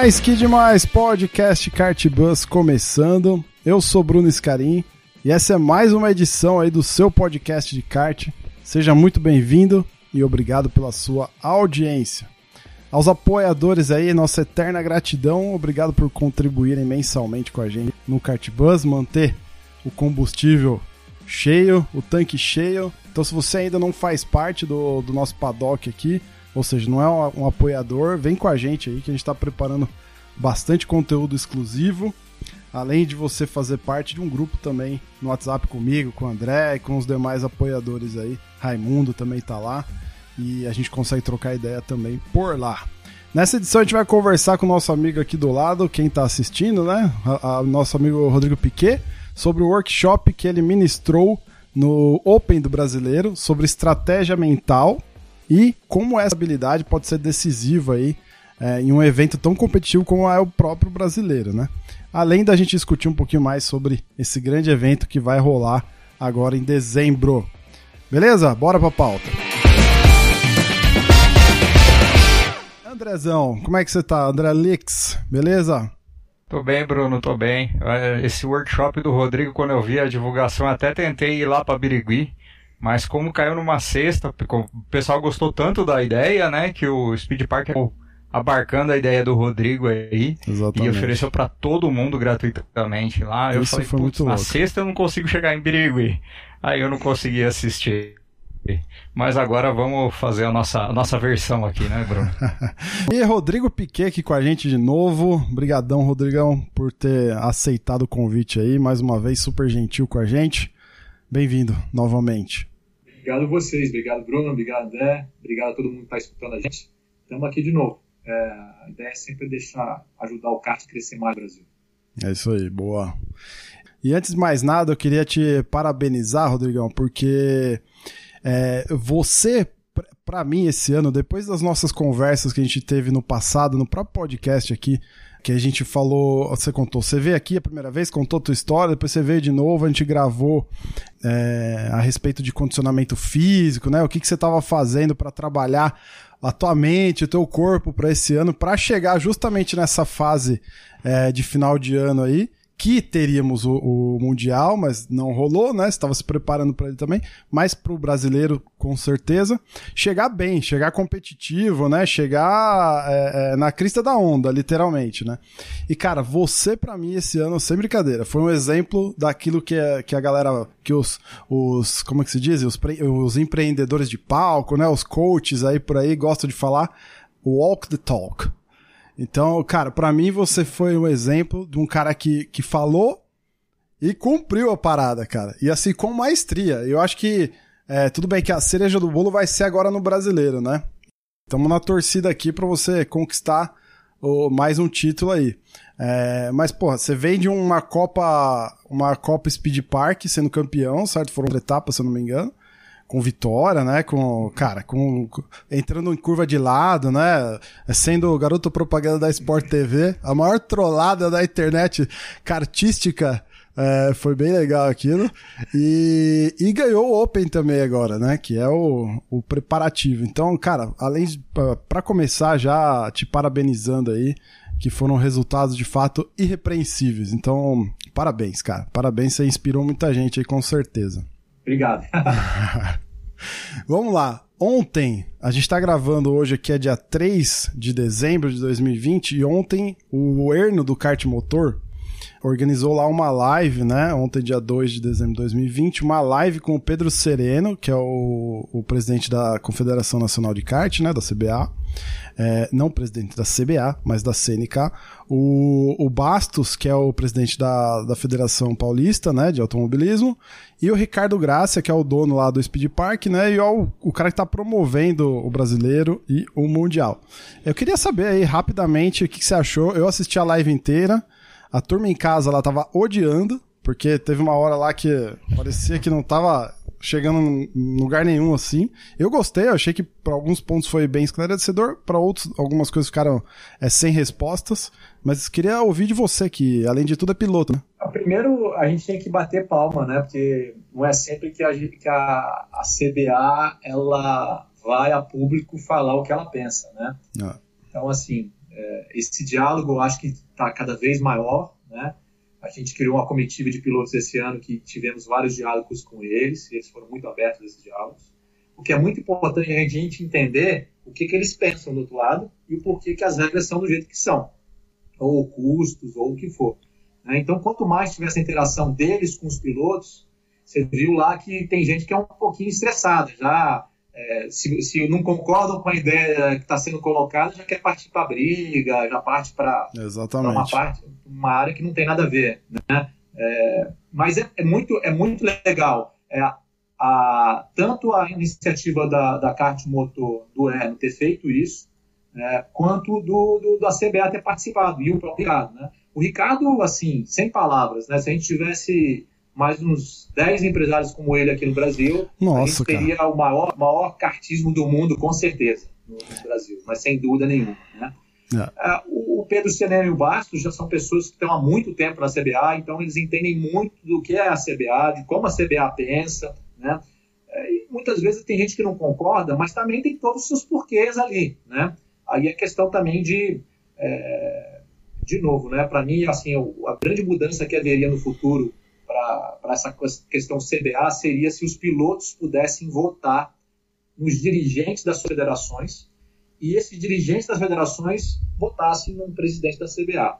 Demais, que demais! Podcast Kart Bus começando. Eu sou Bruno Scarim e essa é mais uma edição aí do seu podcast de kart. Seja muito bem-vindo e obrigado pela sua audiência. Aos apoiadores aí, nossa eterna gratidão. Obrigado por contribuírem mensalmente com a gente no Kart Bus, manter o combustível cheio, o tanque cheio. Então, se você ainda não faz parte do, do nosso paddock aqui, ou seja, não é um, apoiador, vem com a gente aí que a gente está preparando bastante conteúdo exclusivo. Além de você fazer parte de um grupo também no WhatsApp comigo, com o André e com os demais apoiadores aí. Raimundo também tá lá. E a gente consegue trocar ideia também por lá. Nessa edição a gente vai conversar com o nosso amigo aqui do lado, quem está assistindo, né? A, a, nosso amigo Rodrigo Piquet, sobre o workshop que ele ministrou no Open do Brasileiro, sobre estratégia mental e como essa habilidade pode ser decisiva aí é, em um evento tão competitivo como é o próprio brasileiro, né? Além da gente discutir um pouquinho mais sobre esse grande evento que vai rolar agora em dezembro. Beleza? Bora pra pauta. Andrezão, como é que você tá? André Lix, beleza? Tô bem, Bruno, tô bem. Esse workshop do Rodrigo, quando eu vi a divulgação, até tentei ir lá pra Birigui, mas como caiu numa sexta, o pessoal gostou tanto da ideia, né, que o Speed Park abarcando a ideia do Rodrigo aí Exatamente. e ofereceu para todo mundo gratuitamente lá. Eu Isso falei, foi muito na louco. sexta eu não consigo chegar em Birigui. Aí eu não consegui assistir. Mas agora vamos fazer a nossa, a nossa versão aqui, né, Bruno? e Rodrigo Piquet aqui com a gente de novo. Obrigadão, Rodrigão, por ter aceitado o convite aí. Mais uma vez, super gentil com a gente. Bem-vindo novamente. Obrigado vocês, obrigado Bruno, obrigado André, obrigado a todo mundo que está escutando a gente. Estamos aqui de novo. É, a ideia é sempre deixar, ajudar o kart a crescer mais no Brasil. É isso aí, boa. E antes de mais nada, eu queria te parabenizar, Rodrigão, porque é, você, para mim, esse ano, depois das nossas conversas que a gente teve no passado, no próprio podcast aqui, que a gente falou, você contou, você veio aqui a primeira vez, contou a tua história, depois você veio de novo, a gente gravou é, a respeito de condicionamento físico, né? O que, que você estava fazendo para trabalhar a tua mente, o teu corpo para esse ano, para chegar justamente nessa fase é, de final de ano aí que teríamos o, o, Mundial, mas não rolou, né? Estava se preparando para ele também, mas para o brasileiro, com certeza. Chegar bem, chegar competitivo, né? Chegar é, é, na crista da onda, literalmente, né? E, cara, você, para mim, esse ano, sem brincadeira, foi um exemplo daquilo que, é, que a galera, que os, os como é que se diz? Os, os empreendedores de palco, né? Os coaches aí por aí gostam de falar. Walk the talk então, cara, para mim você foi um exemplo de um cara que, que falou e cumpriu a parada, cara. E assim, com maestria. Eu acho que é, tudo bem que a cereja do bolo vai ser agora no brasileiro, né? Estamos na torcida aqui para você conquistar o, mais um título aí. É, mas, porra, você vem de uma Copa, uma Copa Speed Park sendo campeão, certo? Foram etapas, se eu não me engano com vitória, né? Com, cara, com entrando em curva de lado, né? Sendo garoto propaganda da Sport TV, a maior trollada da internet cartística. É, foi bem legal aquilo. E, e ganhou o Open também agora, né? Que é o, o preparativo. Então, cara, além de. para começar, já te parabenizando aí, que foram resultados de fato irrepreensíveis. Então, parabéns, cara. Parabéns, você inspirou muita gente aí, com certeza. Obrigado. Vamos lá. Ontem, a gente está gravando hoje aqui é dia 3 de dezembro de 2020 e ontem o Erno do kart motor organizou lá uma live, né? Ontem, dia 2 de dezembro de 2020, uma live com o Pedro Sereno, que é o, o presidente da Confederação Nacional de Kart, né? Da CBA. É, não presidente da CBA, mas da CNK. O, o Bastos, que é o presidente da, da Federação Paulista, né? De automobilismo. E o Ricardo Gracia, que é o dono lá do Speed Park, né? E é o, o cara que tá promovendo o brasileiro e o mundial. Eu queria saber aí rapidamente o que, que você achou. Eu assisti a live inteira. A turma em casa ela tava odiando, porque teve uma hora lá que parecia que não tava chegando em lugar nenhum assim. Eu gostei, eu achei que para alguns pontos foi bem esclarecedor, para outros algumas coisas ficaram é, sem respostas, mas queria ouvir de você que além de tudo é piloto, né? Ah, primeiro a gente tem que bater palma, né? Porque não é sempre que a, que a, a CBA ela vai a público falar o que ela pensa, né? Ah. Então assim, é, esse diálogo eu acho que está cada vez maior, né? A gente criou uma comitiva de pilotos esse ano que tivemos vários diálogos com eles, e eles foram muito abertos esses diálogos. O que é muito importante é a gente entender o que, que eles pensam do outro lado e o porquê que as regras são do jeito que são, ou custos, ou o que for. Né? Então, quanto mais tiver essa interação deles com os pilotos, você viu lá que tem gente que é um pouquinho estressada, já é, se, se, não concordam com a ideia que está sendo colocada, já quer partir para briga, já parte para uma parte, uma área que não tem nada a ver, né? É, mas é, é, muito, é muito legal. É, a, tanto a iniciativa da, da Kart Motor do Erno ter feito isso, é, quanto do, do, da CBA ter participado, e o próprio Ricardo. Né? O Ricardo, assim, sem palavras, né? se a gente tivesse mais uns 10 empresários como ele aqui no Brasil, Nossa, a gente teria cara. o maior, maior cartismo do mundo, com certeza, no, Brasil, mas sem dúvida nenhuma. Né? É. Uh, o Pedro Seneno e o Bastos já são pessoas que estão há muito tempo na CBA, então eles entendem muito do que é a CBA, de como a CBA pensa, né? É, e muitas vezes tem gente que não concorda, mas também tem todos os seus porquês ali, né? Aí é questão também de, é, de novo, né? Para mim, assim, a grande mudança que haveria no futuro para essa questão CBA seria se os pilotos pudessem votar nos dirigentes das federações e esses dirigentes das federações votassem no presidente da CBA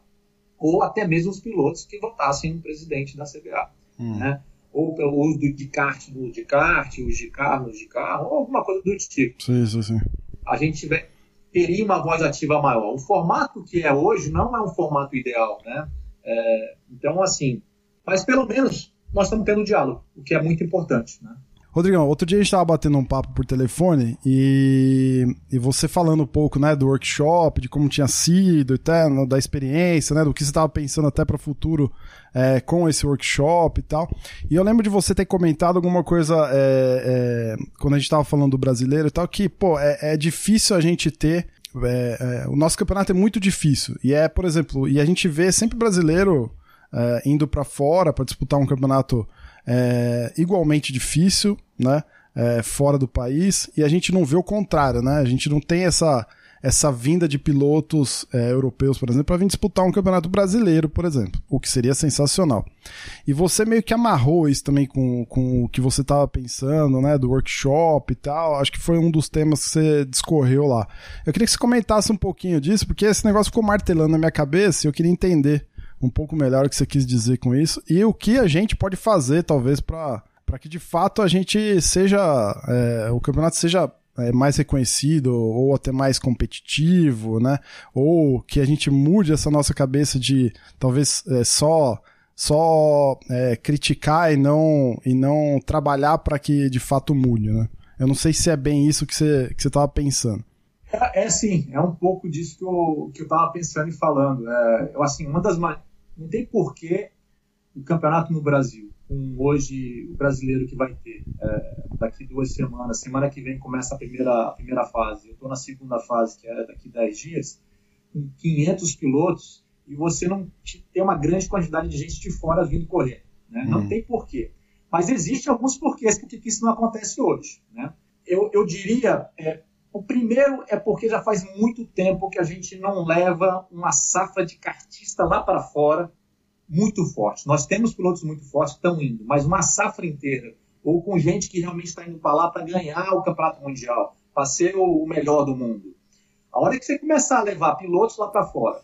ou até mesmo os pilotos que votassem no presidente da CBA, hum. né? Ou pelo uso do, de kart no de kart, os de carro de carro, ou alguma coisa do tipo. Sim, sim, sim. A gente tiver, teria uma voz ativa maior. O formato que é hoje não é um formato ideal, né? É, então, assim, mas pelo menos nós estamos tendo diálogo, o que é muito importante. Né? Rodrigão, outro dia a gente estava batendo um papo por telefone e, e você falando um pouco né, do workshop, de como tinha sido, até, da experiência, né, do que você estava pensando até para o futuro é, com esse workshop e tal. E eu lembro de você ter comentado alguma coisa é, é, quando a gente estava falando do brasileiro e tal, que pô, é, é difícil a gente ter é, é, o nosso campeonato é muito difícil. E é, por exemplo, e a gente vê sempre brasileiro é, indo para fora para disputar um campeonato é, igualmente difícil, né? É, fora do país, e a gente não vê o contrário, né? A gente não tem essa, essa vinda de pilotos é, europeus, por exemplo, para vir disputar um campeonato brasileiro, por exemplo, o que seria sensacional. E você meio que amarrou isso também com, com o que você estava pensando, né, do workshop e tal. Acho que foi um dos temas que você discorreu lá. Eu queria que você comentasse um pouquinho disso, porque esse negócio ficou martelando na minha cabeça e eu queria entender um pouco melhor o que você quis dizer com isso e o que a gente pode fazer, talvez, para que de fato a gente seja. É, o campeonato seja é, mais reconhecido ou até mais competitivo, né? Ou que a gente mude essa nossa cabeça de talvez é, só só é, criticar e não e não trabalhar para que de fato mude, né? Eu não sei se é bem isso que você que você estava pensando. É, é sim, é um pouco disso que eu que eu estava pensando e falando. É, eu assim uma das não tem porquê o campeonato no Brasil, com hoje o brasileiro que vai ter é, daqui duas semanas, semana que vem começa a primeira, a primeira fase, eu estou na segunda fase, que é daqui 10 dias, com 500 pilotos, e você não tem uma grande quantidade de gente de fora vindo correr. Né? Não uhum. tem porquê. Mas existem alguns porquês porque isso não acontece hoje. Né? Eu, eu diria, é, o primeiro é porque já faz muito tempo que a gente não leva uma safra de cartista lá para fora muito forte. Nós temos pilotos muito fortes que estão indo, mas uma safra inteira, ou com gente que realmente está indo para lá para ganhar o campeonato mundial, para ser o melhor do mundo. A hora que você começar a levar pilotos lá para fora,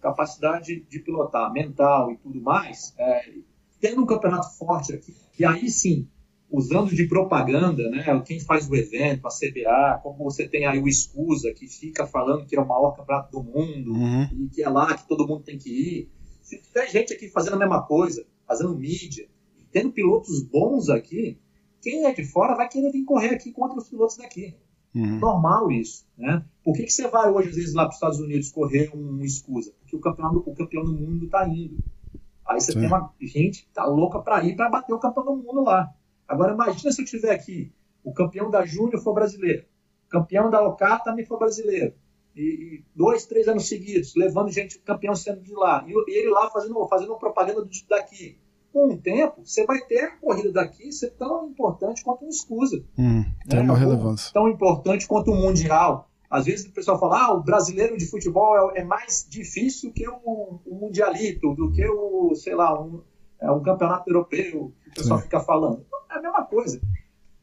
capacidade de pilotar mental e tudo mais, é, tendo um campeonato forte aqui, e aí sim, usando de propaganda, né, quem faz o evento, a CBA, como você tem aí o Escusa, que fica falando que é o maior campeonato do mundo, uhum. e que é lá que todo mundo tem que ir. Se tiver gente aqui fazendo a mesma coisa, fazendo mídia, tendo pilotos bons aqui, quem é de fora vai querer vir correr aqui contra os pilotos daqui. Uhum. Normal isso, né? Por que, que você vai hoje, às vezes, lá para os Estados Unidos correr um escusa? Porque o campeão, o campeão do mundo está indo. Aí você Sim. tem uma gente que tá louca para ir para bater o campeão do mundo lá. Agora imagina se eu tiver aqui o campeão da Júnior for brasileiro, o campeão da Ocar também for brasileiro, e, e, dois, três anos seguidos, levando gente, campeão sendo de lá, e, e ele lá fazendo, fazendo propaganda daqui com o tempo, você vai ter a corrida daqui ser tão importante quanto um escusa. Hum, tem né? uma relevância. Tão importante quanto o Mundial. Às vezes o pessoal fala, ah, o brasileiro de futebol é, é mais difícil que o, o, Mundialito, do que o, sei lá, um, é, um campeonato europeu, que o pessoal Sim. fica falando. É a mesma coisa.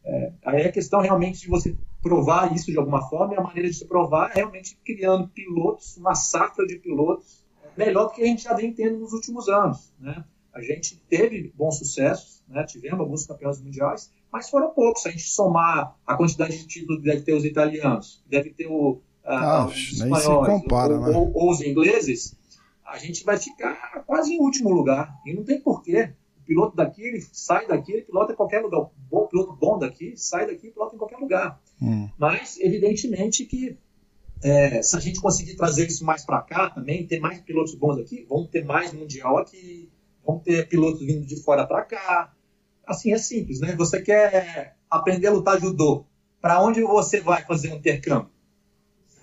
É, aí é questão realmente de você provar isso de alguma forma, e a maneira de se provar é realmente criando pilotos, uma safra de pilotos, melhor do que a gente já vem tendo nos últimos anos. Né? a gente teve bons sucessos, né? tivemos alguns campeões mundiais, mas foram poucos. Se a gente somar a quantidade de títulos que deve ter os italianos, deve ter o, ah, os espanhóis, compara, ou, né? ou, ou, os ingleses, a gente vai ficar quase em último lugar. E não tem porquê. O piloto daqui, ele sai daqui, ele pilota em qualquer lugar. O bom, piloto bom daqui, sai daqui e pilota em qualquer lugar. Hum. Mas, evidentemente que é, se a gente conseguir trazer isso mais para cá também, ter mais pilotos bons aqui, vamos ter mais mundial aqui, vamos ter pilotos vindo de fora para cá. Assim, é simples, né? Você quer aprender a lutar judô, para onde você vai fazer um intercâmbio?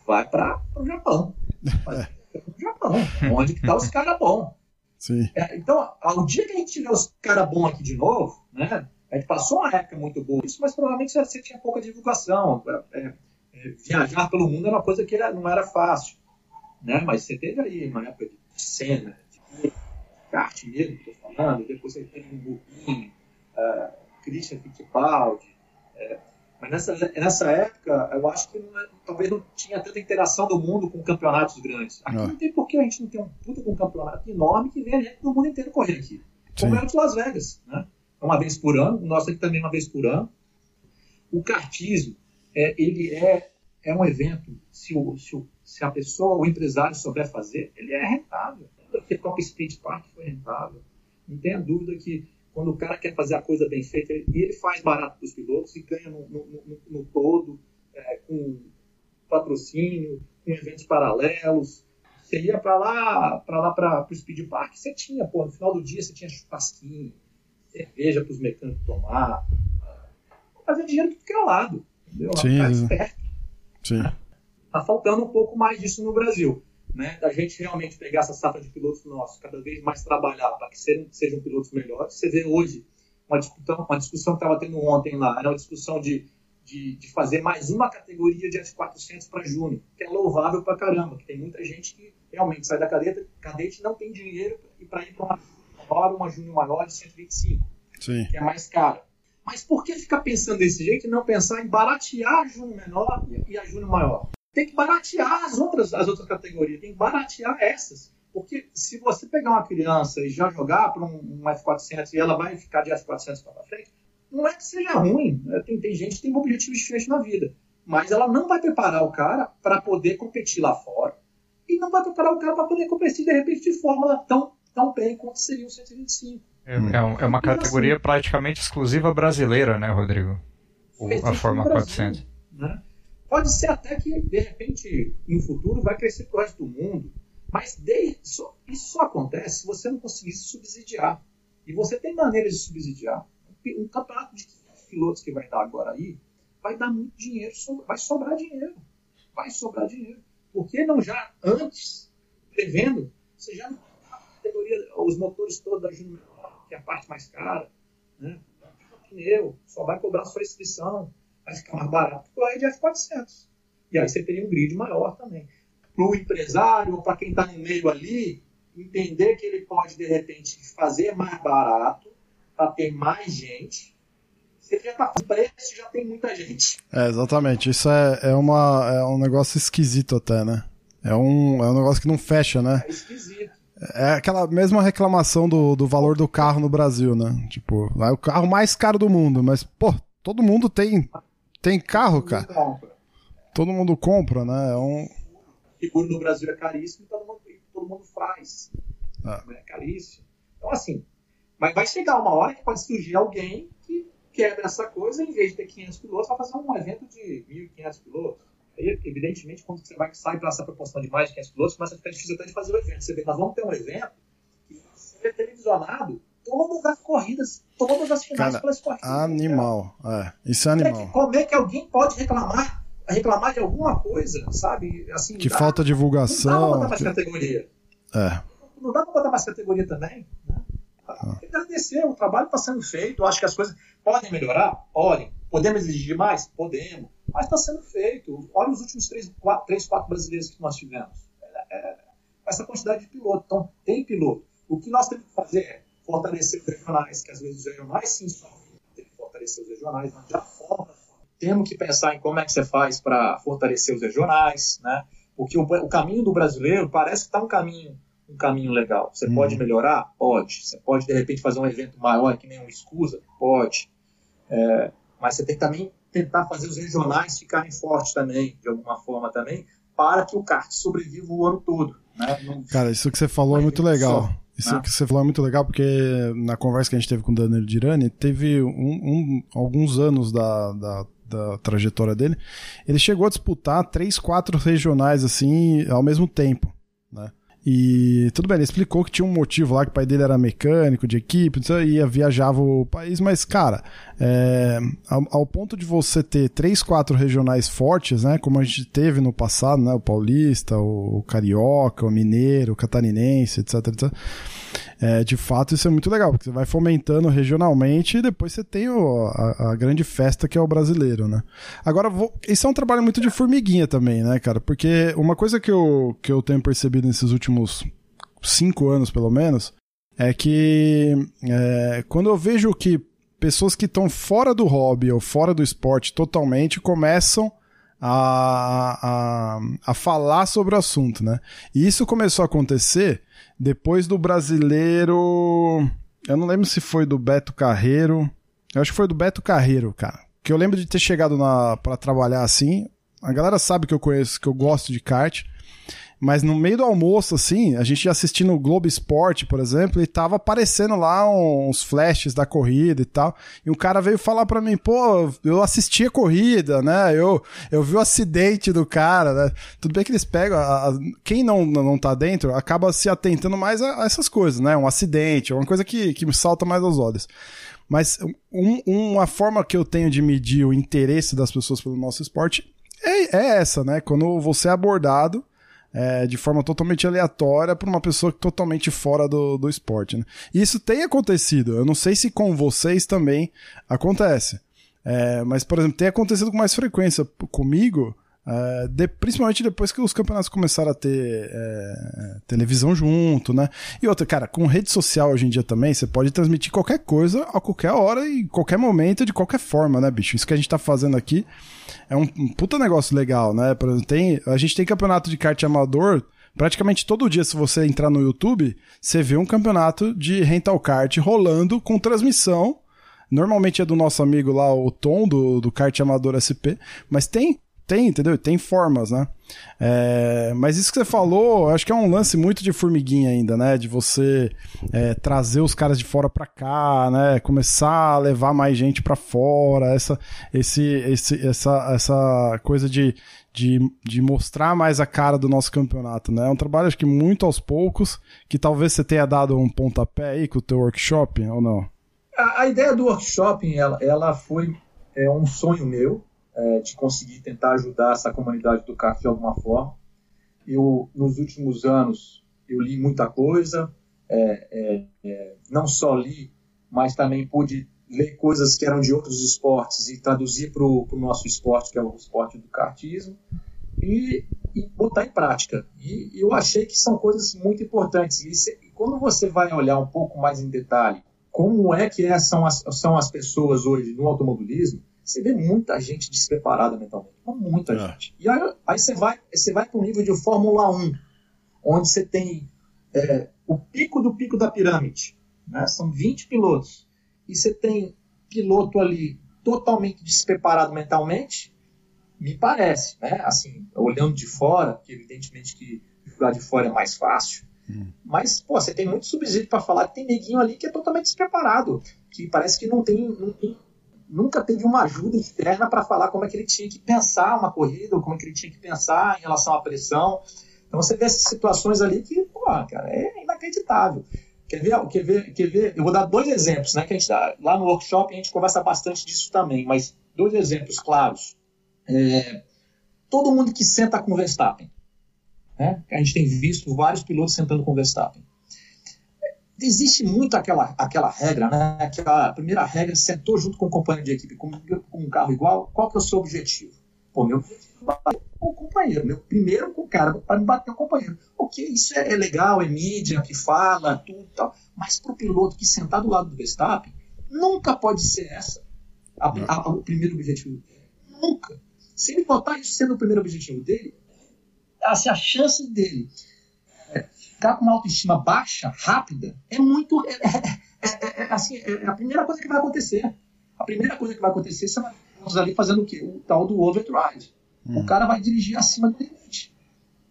Vai para o Japão. Japão, onde que tá os caras bons. É, então, ao dia que a gente tiver os caras bons aqui de novo, né? A gente passou uma época muito boa isso, mas provavelmente você tinha pouca divulgação. É, é, é, viajar pelo mundo era uma coisa que era, não era fácil. Né? Mas você teve aí uma época de cena, de kart mesmo, estou falando, depois você tem um Burguinho, uh, Christian Fittipaldi. Mas nessa, nessa época, eu acho que não, é, talvez não tinha tanta interação do mundo com campeonatos grandes. Aqui não, não tem por que a gente não ter um puta com um campeonato enorme que vem a gente do mundo inteiro correr aqui. Como é o de Las Vegas, né? É uma vez por ano, o nosso aqui também é uma vez por ano. O kartismo, é, ele é, é um evento, se, o, se, o, se a pessoa, o empresário souber fazer, ele é rentável porque Top Speed Park foi rentável. Não tenha dúvida que quando o cara quer fazer a coisa bem feita, ele, ele faz barato para os pilotos e ganha no, no, no, no todo, é, com patrocínio, com eventos paralelos. Você ia para lá, para lá para o Speed Park, você tinha, pô, no final do dia você tinha churrasquinho, cerveja para os mecânicos tomar, fazer dinheiro do que é lado, entendeu? Sim. Sim. Tá faltando um pouco mais disso no Brasil né, da gente realmente pegar essa safra de pilotos nossos, cada vez mais trabalhar para que sejam, sejam pilotos melhores. Você vê hoje uma discussão, uma discussão que estava tendo ontem lá, era uma discussão de, de, de fazer mais uma categoria de F400 para Júnior, que é louvável para caramba, que tem muita gente que realmente sai da cadete, cadete e não tem dinheiro para ir para uma maior, uma Júnior maior de 125, Sim. que é mais cara. Mas por que ficar pensando desse jeito e não pensar em baratear a Júnior menor e a Júnior maior? Tem que baratear as outras, as outras categorias, tem que baratear essas. Porque se você pegar uma criança e já jogar para um, um, F400 e ela vai ficar de F400 para frente, não é que seja ruim. Né? Tem, tem gente que tem objetivos diferentes na vida. Mas ela não vai preparar o cara para poder competir lá fora. E não vai preparar o cara para poder competir, de repente, de fórmula tão, tão bem quanto seria o 125. É, é, é uma categoria assim, praticamente exclusiva brasileira, né, Rodrigo? O, a Fórmula 400. Né? Pode ser até que, de repente, no futuro vai crescer para o resto do mundo, mas de, isso, só acontece se você não conseguir se subsidiar. E você tem maneiras de subsidiar. Um, campeonato de pilotos que vai dar agora aí vai dar muito dinheiro, vai sobrar dinheiro. Vai sobrar dinheiro. Por que não já antes, prevendo, você já não categoria, os motores todos da que é a parte mais cara, né? pneu, só vai cobrar sua inscrição vai ficar mais barato que o RDF 400. E aí você teria um grid maior também. Para o empresário, ou para quem está no meio ali, entender que ele pode, de repente, fazer mais barato para ter mais gente. Você já está fazendo preço, já tem muita gente. É, exatamente. Isso é, é, uma, é um negócio esquisito até, né? É um, é um negócio que não fecha, né? É esquisito. É aquela mesma reclamação do, do valor do carro no Brasil, né? Tipo, é o carro mais caro do mundo, mas, pô, todo mundo tem, tem carro, cara. Compra. Todo mundo compra, né? É um... Seguro no Brasil é caríssimo e todo mundo, todo mundo faz. Ah. É caríssimo. Então, assim, mas vai chegar uma hora que pode surgir alguém que quebra essa coisa, em vez de ter 500 pilotos, vai fazer um evento de 1.500 pilotos. Aí, evidentemente, quando você vai sair para essa proporção de mais de 500 pilotos, começa a ficar difícil até de fazer o evento. Você vê, nós vamos ter um evento que ser televisionado todas as corridas, todas as finais Cara, pelas corridas. Animal, é. Isso é animal. Como é, que, como é que alguém pode reclamar reclamar de alguma coisa, sabe? Assim, que dá, falta divulgação. Não dá pra botar mais categoria. É. Não dá pra botar mais categoria também. Né? Ah. Agradecer, o trabalho está sendo feito. Acho que as coisas podem melhorar? Podem. Podemos exigir mais? Podemos. Mas está sendo feito. Olha os últimos três, quatro, três, quatro brasileiros que nós tivemos. É, é, essa quantidade de piloto. Então, tem piloto. O que nós temos que fazer é fortalecer os regionais, que às vezes os regionais sim só tem que fortalecer os regionais, mas já forma. Temos que pensar em como é que você faz para fortalecer os regionais, né? Porque o, o caminho do brasileiro parece que está um caminho um caminho legal. Você pode uhum. melhorar? Pode. Você pode, de repente, fazer um evento maior que nem um escusa? Pode. É, mas você tem que também tentar fazer os regionais ficarem fortes também, de alguma forma também, para que o kart sobreviva o ano todo. Né? Não, Cara, isso que você falou é muito legal. Só, isso né? que você falou é muito legal, porque na conversa que a gente teve com o Daniel Dirani, teve um, um, alguns anos da, da, da, trajetória dele, ele chegou a disputar três, quatro regionais assim ao mesmo tempo, né? E tudo bem, ele explicou que tinha um motivo lá, que o pai dele era mecânico de equipe, ia viajava o país, mas, cara, é, ao, ao, ponto de você ter três, quatro regionais fortes, né? Como a gente teve no passado, né? O paulista, o, o carioca, o mineiro, o catarinense, etc, etc. É, de fato, isso é muito legal, porque você vai fomentando regionalmente e depois você tem o, a, a, grande festa que é o brasileiro, né? Agora, vou, isso é um trabalho muito de formiguinha também, né, cara? Porque uma coisa que eu, que eu tenho percebido nesses últimos cinco anos, pelo menos, é que é, quando eu vejo que pessoas que estão fora do hobby ou fora do esporte totalmente começam a, a, a falar sobre o assunto, né? E isso começou a acontecer depois do brasileiro. Eu não lembro se foi do Beto Carreiro. Eu acho que foi do Beto Carreiro, cara. Que eu lembro de ter chegado na para trabalhar assim. A galera sabe que eu conheço, que eu gosto de kart. Mas no meio do almoço, assim, a gente assistindo o Globo Esporte, por exemplo, e tava aparecendo lá uns flashes da corrida e tal. E um cara veio falar pra mim, pô, eu assisti a corrida, né? Eu, eu vi o acidente do cara, né? Tudo bem que eles pegam. A, a, quem não, não tá dentro acaba se atentando mais a, a, essas coisas, né? Um acidente, uma coisa que, que me salta mais aos olhos. Mas um, uma forma que eu tenho de medir o interesse das pessoas pelo nosso esporte é, é essa, né? Quando você é abordado é, de forma totalmente aleatória para uma pessoa totalmente fora do, do esporte. Né? E isso tem acontecido. Eu não sei se com vocês também acontece. É, mas, por exemplo, tem acontecido com mais frequência comigo. Uh, de, principalmente depois que os campeonatos começaram a ter é, televisão junto, né? E outra, cara, com rede social hoje em dia também, você pode transmitir qualquer coisa a qualquer hora e qualquer momento, de qualquer forma, né, bicho? Isso que a gente tá fazendo aqui é um, um puta negócio legal, né? Tem, a gente tem campeonato de kart amador praticamente todo dia, se você entrar no YouTube, você vê um campeonato de rental kart rolando com transmissão. Normalmente é do nosso amigo lá, o Tom, do, do Kart Amador SP, mas tem tem, entendeu? Tem formas, né? É, mas isso que você falou, acho que é um lance muito de formiguinha ainda, né? De você é, trazer os caras de fora para cá, né? Começar a levar mais gente para fora, essa, esse, esse, essa, essa coisa de, de, de mostrar mais a cara do nosso campeonato, né? É um trabalho, acho que muito aos poucos, que talvez você tenha dado um pontapé aí com o teu workshop, ou não? A, a ideia do workshop, ela, ela foi é, um sonho meu, é, de conseguir tentar ajudar essa comunidade do kart de alguma forma. Eu, nos últimos anos, eu li muita coisa, é, é, é, não só li, mas também pude ler coisas que eram de outros esportes e traduzir para o nosso esporte, que é o esporte do kartismo, e, e botar em prática. E, eu achei que são coisas muito importantes. E, se, quando você vai olhar um pouco mais em detalhe como é que é, são, as, são as pessoas hoje no automobilismo, você vê muita gente despreparada mentalmente. Muita é. gente. E aí, aí, você vai, você vai para um nível de Fórmula 1, onde você tem é, o pico do pico da pirâmide. Né? São 20 pilotos. E você tem piloto ali totalmente despreparado mentalmente, me parece, né? Assim, olhando de fora, que evidentemente que jogar de fora é mais fácil, hum. mas, pô, você tem muito subsídio para falar que tem neguinho ali que é totalmente despreparado, que parece que não tem, não tem nunca teve uma ajuda externa para falar como é que ele tinha que pensar uma corrida, ou como é que ele tinha que pensar em relação à pressão. Então você vê essas situações ali que, pô, cara, é inacreditável. Quer ver, quer ver, quer ver? Eu vou dar dois exemplos, né? Que a gente dá, lá no workshop a gente conversa bastante disso também, mas dois exemplos claros. É, todo mundo que senta com Verstappen, né? A gente tem visto vários pilotos sentando com Verstappen. Existe muito aquela, aquela regra, né? Aquela primeira regra, sentou junto com o companheiro de equipe com, com um carro igual, qual que é o seu objetivo? Pô, meu objetivo é bater com o companheiro, meu primeiro com o cara, para me bater o companheiro. Ok, isso é, é, legal, é mídia que fala, tudo e tal, mas para o piloto que sentar do lado do Verstappen, nunca pode ser essa a, a, o primeiro objetivo. Nunca. Se ele botar isso sendo o primeiro objetivo dele, assim, a chance dele é, ficar com uma autoestima baixa, rápida, é muito. É, é, é, assim, é a primeira coisa que vai acontecer. A primeira coisa que vai acontecer, você vai ali fazendo o quê? O tal do overdrive. Hum. O cara vai dirigir acima do limite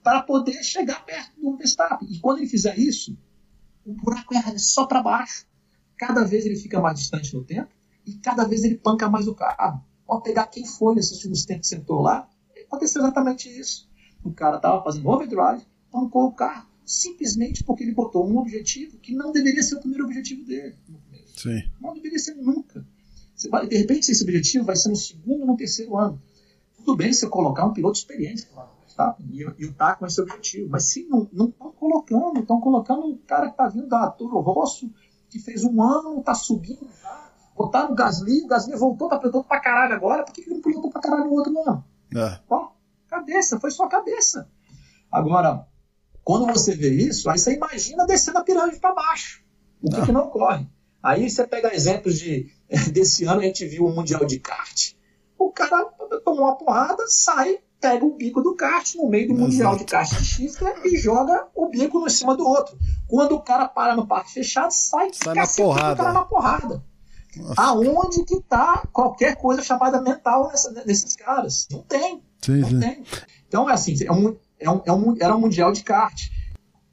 para poder chegar perto do Verstappen. E quando ele fizer isso, o buraco é só para baixo. Cada vez ele fica mais distante no tempo e cada vez ele panca mais o carro. Pode pegar quem foi nesses últimos tempos que sentou lá, aconteceu exatamente isso. O cara estava fazendo overdrive, pancou o carro, simplesmente porque ele botou um objetivo que não deveria ser o primeiro objetivo dele no começo. Sim. Não deveria ser nunca. Vai, de repente, esse objetivo vai ser no segundo ou no terceiro ano. Tudo bem você colocar um piloto experiente tá? e, e tá com esse objetivo, mas se não estão colocando, estão colocando um cara que está vindo da Toro Rosso, que fez um ano, está subindo, tá? botaram o Gasly, o Gasly voltou, tá pilotando pra caralho agora, por que, que não pilotou pra caralho o outro não? É. Ó, cabeça, foi só cabeça. Agora, quando você vê isso, aí você imagina descendo a pirâmide para baixo. O que, que, não ocorre? Aí você pega exemplos de. Desse ano a gente viu o Mundial de Kart. O cara tomou uma porrada, sai, pega o bico do kart no meio do Exato. Mundial de Kart de Chifre e joga o bico no cima do outro. Quando o cara para no parque fechado, sai, sai na porrada. o cara na porrada. Nossa. Aonde que tá qualquer coisa chamada mental nessa, nesses caras? Não tem. Sim, não sim. tem. Então é assim, é um, é um, é um, era um mundial de kart.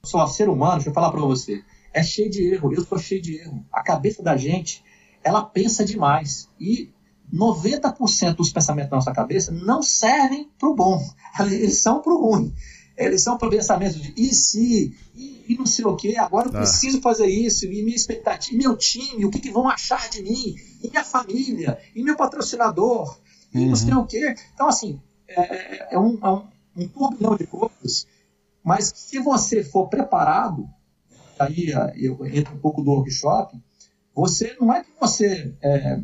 Só ser humano, deixa eu falar para você, é cheio de erro. Eu sou cheio de erro. A cabeça da gente, ela pensa demais. E 90% dos pensamentos da nossa cabeça não servem para o bom. Eles são para o ruim. Eles são para pensamentos de e se, e, e, não sei o que, agora eu ah. preciso fazer isso, e minha expectativa, meu time, o que, que vão achar de mim, e minha família, e meu patrocinador, e uhum. não sei o que. Então, assim, é, é, é um, é um, um turbilhão de coisas, mas se você for preparado, aí eu entro um pouco do workshop, você não é que você é,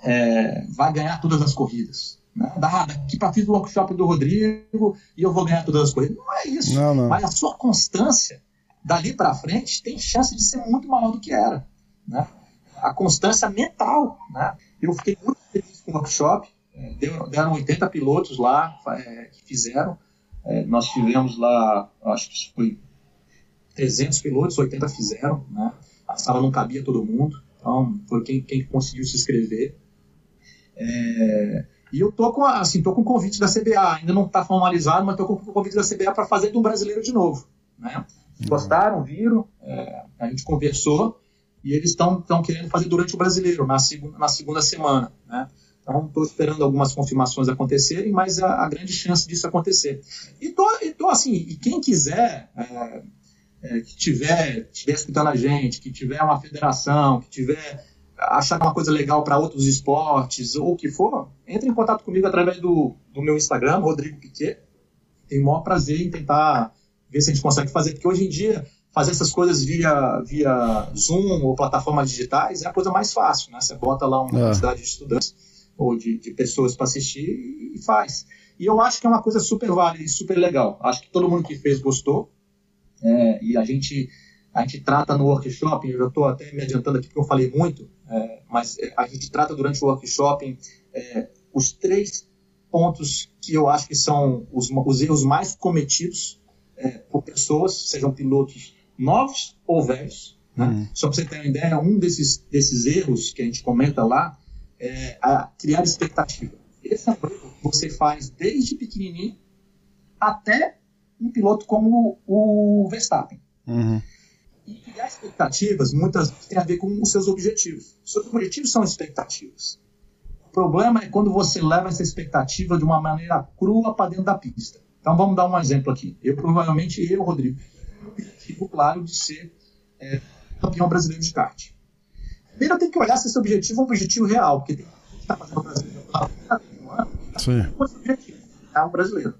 é, vai ganhar todas as corridas. Né? daqui para fiz o workshop do Rodrigo e eu vou ganhar todas as corridas. Não é isso. Não, não. Mas a sua constância dali para frente tem chance de ser muito maior do que era. Né? A constância mental. Né? Eu fiquei muito feliz com o workshop. É, deram 80 pilotos lá é, que fizeram. É, nós tivemos lá, acho que foi 300 pilotos, 80 fizeram. Né? A sala não cabia todo mundo. Então, foi quem, quem conseguiu se inscrever. É, e eu tô com, assim, tô com o convite da CBA, ainda não está formalizado, mas tô com o convite da CBA para fazer do brasileiro de novo. Né? Uhum. Gostaram, viram, é, a gente conversou e eles estão querendo fazer durante o brasileiro, na, segunda, na segunda semana. Né? Então, estou esperando algumas confirmações acontecerem, mas a, a, grande chance disso acontecer. E tô, e tô assim, e quem quiser, é, é, que tiver, estiver escutando a gente, que tiver uma federação, que tiver achar uma coisa legal para outros esportes ou o que for, entre em contato comigo através do, do meu Instagram, Rodrigo Piquet. Tenho o maior prazer em tentar ver se a gente consegue fazer, porque hoje em dia fazer essas coisas via, via Zoom ou plataformas digitais é a coisa mais fácil, né? Você bota lá uma é. quantidade de estudantes ou de, de pessoas para assistir e faz. E eu acho que é uma coisa super válida e super legal. Acho que todo mundo que fez gostou. É, e a gente a gente trata no workshop, eu já estou até me adiantando aqui porque eu falei muito, é, mas é, a gente trata durante o workshop é, os três pontos que eu acho que são os, os erros mais cometidos é, por pessoas, sejam pilotos novos ou velhos. Né? Uhum. Só para você ter uma ideia, um desses, desses erros que a gente comenta lá é a criar expectativa. Esse é um erro que você faz desde pequenininho até um piloto como o Verstappen. Uhum. E criar expectativas muitas vezes tem a ver com os seus objetivos. Os seus objetivos são expectativas. O problema é quando você leva essa expectativa de uma maneira crua para dentro da pista. Então vamos dar um exemplo aqui. Eu provavelmente, eu, Rodrigo, objetivo claro de ser é, campeão brasileiro de kart. Primeiro eu tenho que olhar se esse objetivo é um objetivo real, porque tem que estar fazendo o brasileiro um esse objetivo, é um brasileiro.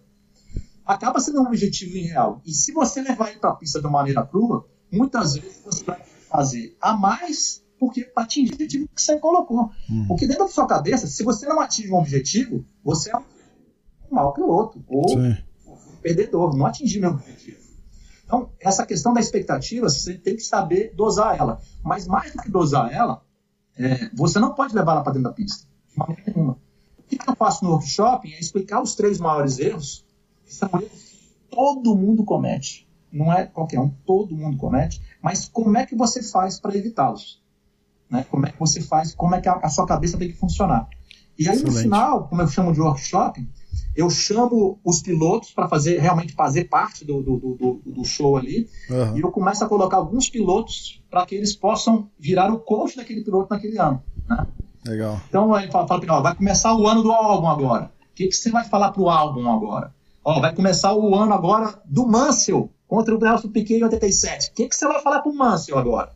Acaba sendo um objetivo irreal. E se você levar ele para a pista de maneira crua, muitas vezes você vai fazer a mais porque para atingir o objetivo que você colocou. Hum. Porque dentro da sua cabeça, se você não atinge um objetivo, você é um mau piloto ou Sim. um perdedor, não atingir meu objetivo. Então, essa questão da expectativa, você tem que saber dosar ela. Mas mais do que dosar ela, é, você não pode levar ela para dentro da pista, de maneira nenhuma. O que eu faço no workshop é explicar os três maiores erros, que são erros que todo mundo comete não é qualquer um, todo mundo comete, mas como é que você faz para evitá-los? Né? Como é que você faz, como é que a, a sua cabeça tem que funcionar? E aí Excelente. no final, como eu chamo de workshop, eu chamo os pilotos para fazer realmente fazer parte do, do, do, do show ali, uhum. e eu começo a colocar alguns pilotos para que eles possam virar o coach daquele piloto naquele ano. Né? Legal. Então ele fala, fala vai começar o ano do álbum agora. O que, que você vai falar pro álbum agora? Ó, vai começar o ano agora do Mansell contra o Nelson Piquet em 87. O que, que você vai falar pro Mansell agora?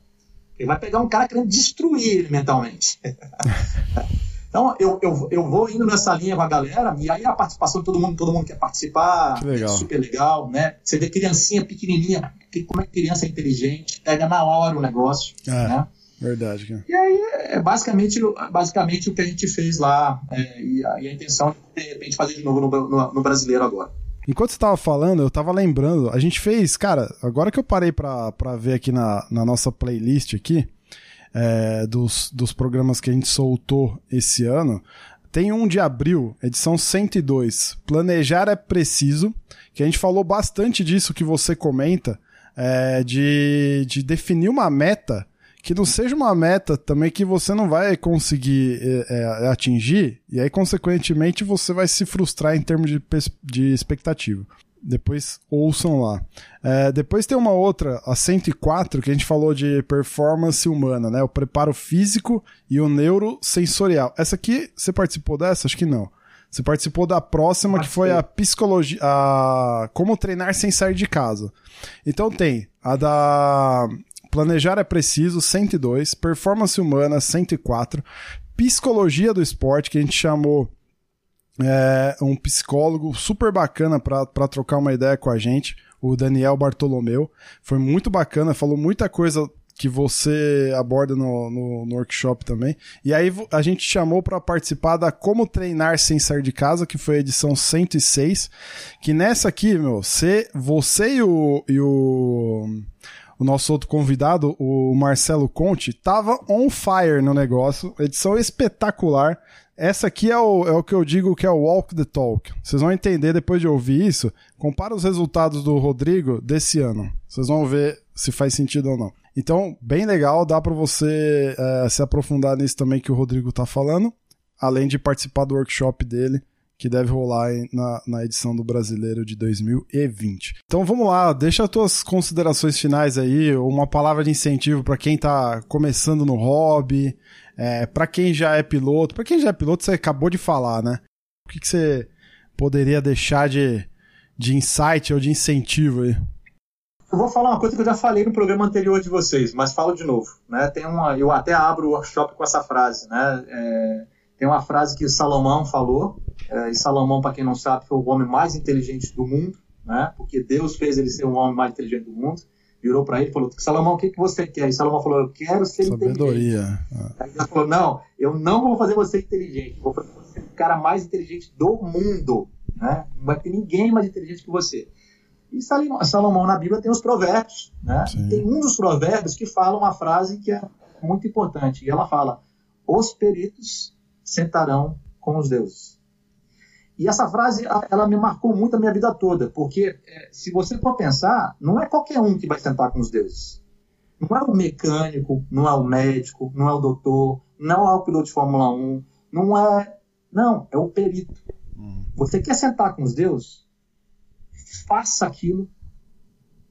Ele vai pegar um cara querendo destruir ele mentalmente. então, eu, eu, eu vou indo nessa linha com a galera, e aí a participação de todo mundo, todo mundo quer participar, que legal. é super legal, né? Você vê criancinha pequenininha, que, como é que criança é inteligente, pega na hora o negócio, é, né? Verdade, cara. E aí é basicamente, basicamente o que a gente fez lá, é, e, a, e, a, intenção de, de repente, fazer de novo no, no, no brasileiro agora. Enquanto você tava falando, eu tava lembrando, a gente fez, cara, agora que eu parei pra, pra ver aqui na, na nossa playlist aqui, é, dos, dos programas que a gente soltou esse ano, tem um de abril, edição 102, Planejar é Preciso, que a gente falou bastante disso que você comenta, é, de, de definir uma meta que não seja uma meta também que você não vai conseguir é, é, atingir, e aí, consequentemente, você vai se frustrar em termos de, de expectativa. Depois ouçam lá. É, depois tem uma outra, a 104, que a gente falou de performance humana, né? O preparo físico e o neurosensorial. Essa aqui, você participou dessa? Acho que não. Você participou da próxima, que foi a psicologia. A... Como treinar sem sair de casa. Então tem a da Planejar é Preciso, 102. Performance Humana, 104. Psicologia do Esporte, que a gente chamou é, um psicólogo super bacana para trocar uma ideia com a gente, o Daniel Bartolomeu. Foi muito bacana, falou muita coisa que você aborda no, no, no, workshop também. E aí a gente chamou para participar da Como Treinar Sem Sair de Casa, que foi a edição 106. Que nessa aqui, meu, você, você e o, e o o nosso outro convidado, o Marcelo Conte, tava on fire no negócio. Edição espetacular. Essa aqui é o, é o que eu digo que é o walk the talk. Vocês vão entender depois de ouvir isso. Compara os resultados do Rodrigo desse ano. Vocês vão ver se faz sentido ou não. Então, bem legal, dá para você é, se aprofundar nisso também que o Rodrigo tá falando, além de participar do workshop dele que deve rolar na, na edição do Brasileiro de 2020. Então vamos lá, deixa as tuas considerações finais aí, uma palavra de incentivo para quem está começando no hobby, é, para quem já é piloto. Para quem já é piloto, você acabou de falar, né? O que, que você poderia deixar de, de insight ou de incentivo aí? Eu vou falar uma coisa que eu já falei no programa anterior de vocês, mas falo de novo. Né? Tem uma, eu até abro o workshop com essa frase. Né? É, tem uma frase que Salomão falou, é, e Salomão, para quem não sabe, foi o homem mais inteligente do mundo, né? porque Deus fez ele ser o homem mais inteligente do mundo. Virou para ele e falou: Salomão, o que, que você quer? E Salomão falou: Eu quero ser Sabedoria. inteligente. Aí ele falou: Não, eu não vou fazer você inteligente, vou fazer você o cara mais inteligente do mundo. Né? Não vai ter ninguém mais inteligente que você. E Salomão na Bíblia tem os provérbios, né? Tem um dos provérbios que fala uma frase que é muito importante. E ela fala: os peritos sentarão com os deuses. E essa frase, ela me marcou muito a minha vida toda, porque é, se você for pensar, não é qualquer um que vai sentar com os deuses. Não é o mecânico, não é o médico, não é o doutor, não é o piloto de Fórmula 1, não é. Não, é o perito. Hum. Você quer sentar com os deuses? Faça aquilo.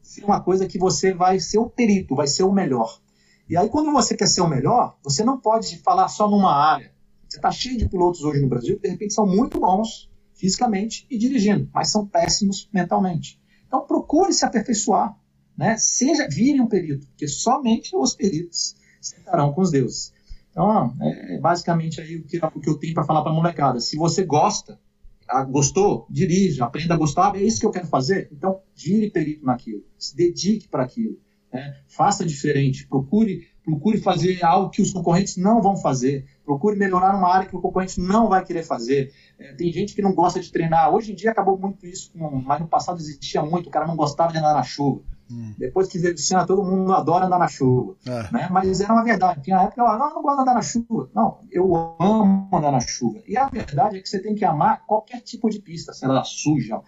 Se uma coisa que você vai ser o perito, vai ser o melhor. E aí, quando você quer ser o melhor, você não pode falar só numa área. Você está cheio de pilotos hoje no Brasil que, de repente, são muito bons fisicamente e dirigindo, mas são péssimos mentalmente. Então, procure se aperfeiçoar. Né? Seja, vire um perito, porque somente os peritos sentarão com os deuses. Então, é, é basicamente aí o que, eu tenho para falar para a molecada. Se você gosta, gostou, dirija, aprenda a gostar, é isso que eu quero fazer. Então, vire perito naquilo, se dedique para aquilo. Né? Faça diferente, procure, procure fazer algo que os concorrentes não vão fazer, procure melhorar uma área que o concorrente não vai querer fazer. É, tem gente que não gosta de treinar. Hoje em dia acabou muito isso, mas no passado existia muito, o cara não gostava de andar na chuva. Hum. Depois que veio todo mundo adora andar na chuva. É. Né? Mas era uma verdade. Tinha época que eu não, não gosto de andar na chuva. Não, eu amo andar na chuva. E a verdade é que você tem que amar qualquer tipo de pista, se ela é suja,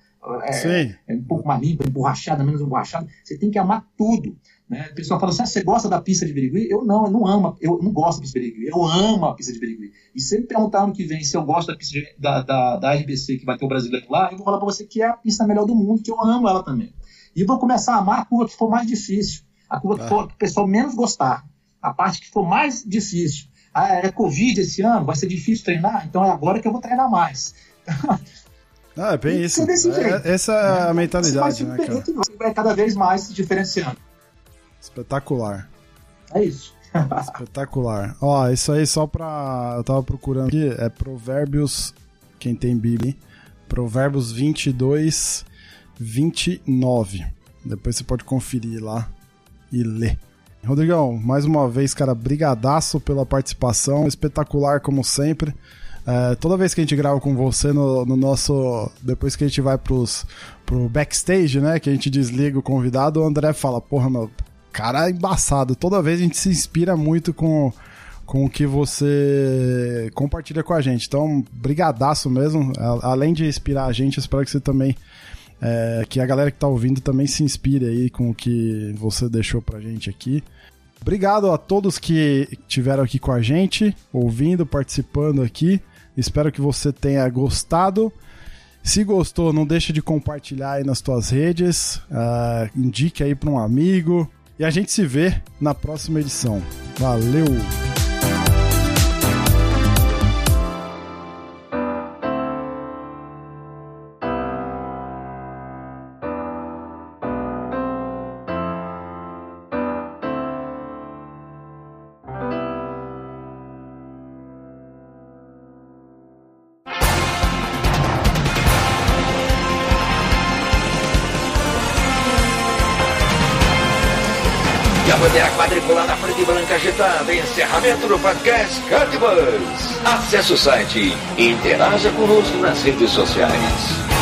é, é, um pouco mais limpa, emborrachada, menos emborrachada. Você tem que amar tudo. Né? O pessoal fala assim: ah, você gosta da pista de Birigui? Eu não, eu não amo, eu não gosto da pista de Birigui, eu amo a pista de Birigui. E se me perguntar ano que vem se eu gosto da de, da, da, da RBC, que vai ter o brasileiro lá, eu vou falar para você que é a pista melhor do mundo, que eu amo ela também. E vou começar a amar a curva que for mais difícil, a curva que, ah. for, que o pessoal menos gostar, a parte que for mais difícil. Ah, é Covid esse ano, vai ser difícil treinar, então é agora que eu vou treinar mais. Ah, é bem isso. É, essa é a mentalidade, né, cara? Vai cada vez mais se diferenciando. Espetacular. É isso. Espetacular. Ó, isso aí só pra. Eu tava procurando aqui, é Provérbios. Quem tem Bíblia, Provérbios 22, 29. Depois você pode conferir lá e ler. Rodrigão, mais uma vez, cara, brigadaço pela participação, espetacular como sempre. É, toda vez que a gente grava com você no, no, nosso. Depois que a gente vai pros, pro backstage, né? Que a gente desliga o convidado, o André fala: Porra, meu, cara é embaçado. Toda vez a gente se inspira muito com, com o que você compartilha com a gente. Então, brigadaço mesmo. Além de inspirar a gente, espero que você também. É, que a galera que tá ouvindo também se inspire aí com o que você deixou pra gente aqui. Obrigado a todos que estiveram aqui com a gente, ouvindo, participando aqui. Espero que você tenha gostado. Se gostou, não deixe de compartilhar aí nas tuas redes, uh, indique aí para um amigo, e a gente se vê na próxima edição. Valeu! Encerramento do podcast Cardbus. Acesse o site e interaja conosco nas redes sociais.